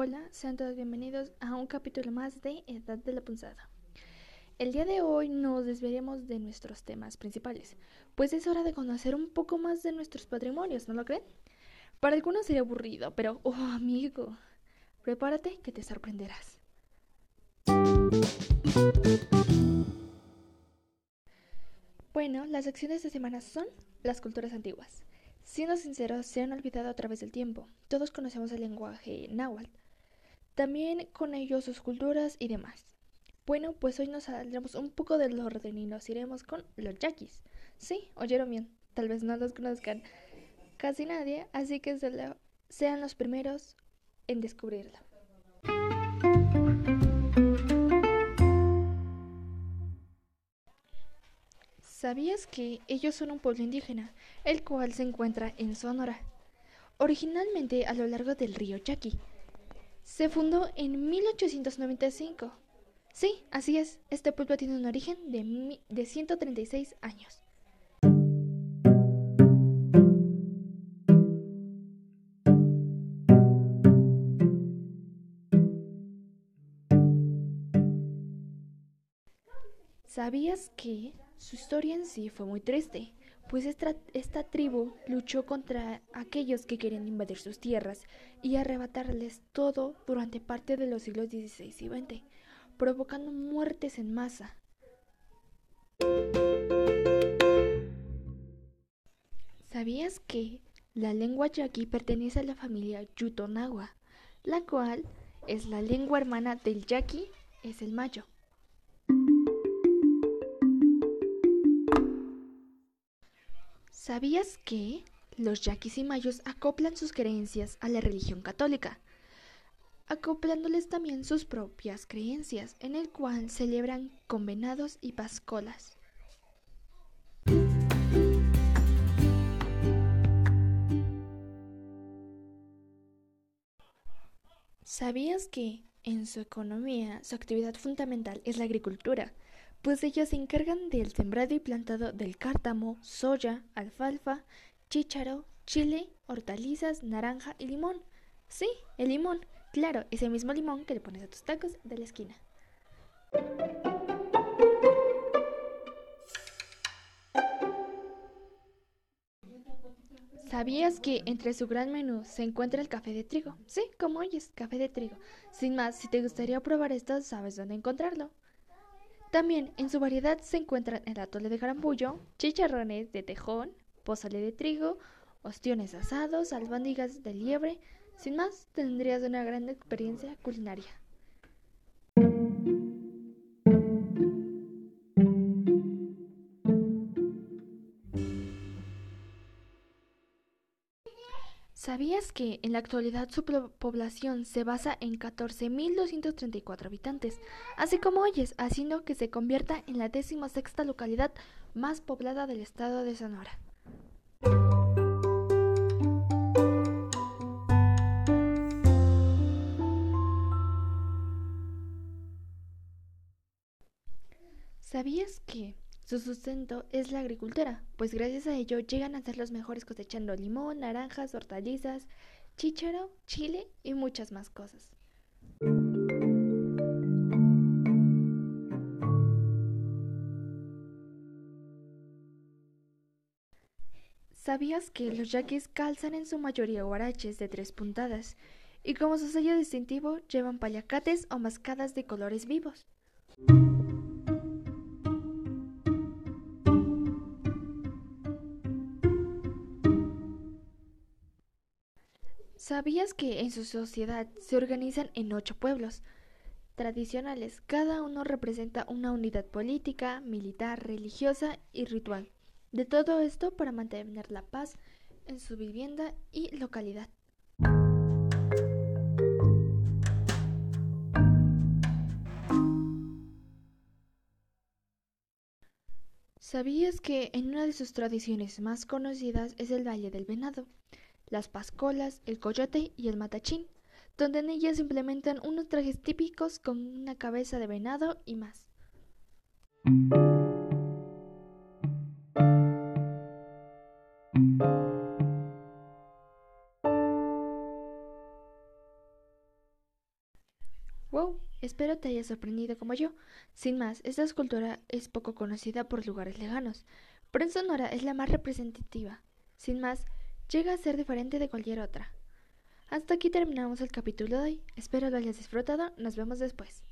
Hola, sean todos bienvenidos a un capítulo más de Edad de la Punzada. El día de hoy nos desviaremos de nuestros temas principales, pues es hora de conocer un poco más de nuestros patrimonios, ¿no lo creen? Para algunos sería aburrido, pero, oh amigo, prepárate que te sorprenderás. Bueno, las secciones de semana son las culturas antiguas. Siendo sinceros, se han olvidado a través del tiempo. Todos conocemos el lenguaje náhuatl. También con ello sus culturas y demás. Bueno, pues hoy nos saldremos un poco del orden y nos iremos con los yaquis. Sí, oyeron bien. Tal vez no los conozcan casi nadie, así que sean los primeros en descubrirlo. ¿Sabías que ellos son un pueblo indígena, el cual se encuentra en Sonora? Originalmente a lo largo del río Yaqui. Se fundó en 1895. Sí, así es, este pueblo tiene un origen de, de 136 años. ¿Sabías que su historia en sí fue muy triste? Pues esta, tribu luchó contra aquellos que querían invadir sus tierras y arrebatarles todo durante parte de los siglos XVI y XX, provocando muertes en masa. ¿Sabías que la lengua yaqui pertenece a la familia Yutonagua, la cual es la lengua hermana del yaqui, es el mayo? ¿Sabías que los yaquis y mayos acoplan sus creencias a la religión católica? acoplándoles también sus propias creencias, en el cual celebran con venados y pascolas. ¿Sabías que en su economía su actividad fundamental es la agricultura? Pues ellos se encargan del sembrado y plantado del cártamo, soya, alfalfa, chícharo, chile, hortalizas, naranja y limón. Sí, el limón, claro, ese mismo limón que le pones a tus tacos de la esquina. ¿Sabías que entre su gran menú se encuentra el café de trigo? Sí, como oyes, café de trigo. Sin más, si te gustaría probar esto, sabes dónde encontrarlo. También en su variedad se encuentran el atole de garambullo, chicharrones de tejón, pozole de trigo, ostiones asados, albóndigas de liebre. Sin más, tendrías una gran experiencia culinaria. ¿Sabías que en la actualidad su población se basa en 14.234 habitantes, así como oyes, haciendo que se convierta en la sexta localidad más poblada del estado de Sonora? ¿Sabías que su sustento es la agricultura, pues gracias a ello llegan a ser los mejores cosechando limón, naranjas, hortalizas, chícharo, chile y muchas más cosas. ¿Sabías que los yaquis calzan en su mayoría guaraches de tres puntadas y como su sello distintivo llevan paliacates o mascadas de colores vivos? ¿Sabías que en su sociedad se organizan en ocho pueblos tradicionales? Cada uno representa una unidad política, militar, religiosa y ritual. De todo esto para mantener la paz en su vivienda y localidad. ¿Sabías que en una de sus tradiciones más conocidas es el Valle del Venado? Las pascolas, el coyote y el matachín, donde en ellas implementan unos trajes típicos con una cabeza de venado y más. espero te haya sorprendido como yo. Sin más, esta escultura es poco conocida por lugares lejanos, pero en Sonora es la más representativa. Sin más, llega a ser diferente de cualquier otra. Hasta aquí terminamos el capítulo de hoy. Espero lo hayas disfrutado. Nos vemos después.